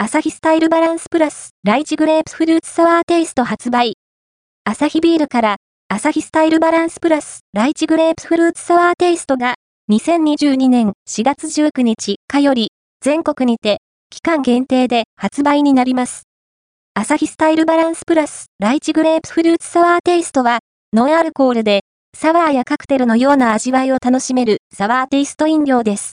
アサヒスタイルバランスプラスライチグレープフルーツサワーテイスト発売。アサヒビールからアサヒスタイルバランスプラスライチグレープフルーツサワーテイストが2022年4月19日火より全国にて期間限定で発売になります。アサヒスタイルバランスプラスライチグレープフルーツサワーテイストはノンアルコールでサワーやカクテルのような味わいを楽しめるサワーテイスト飲料です。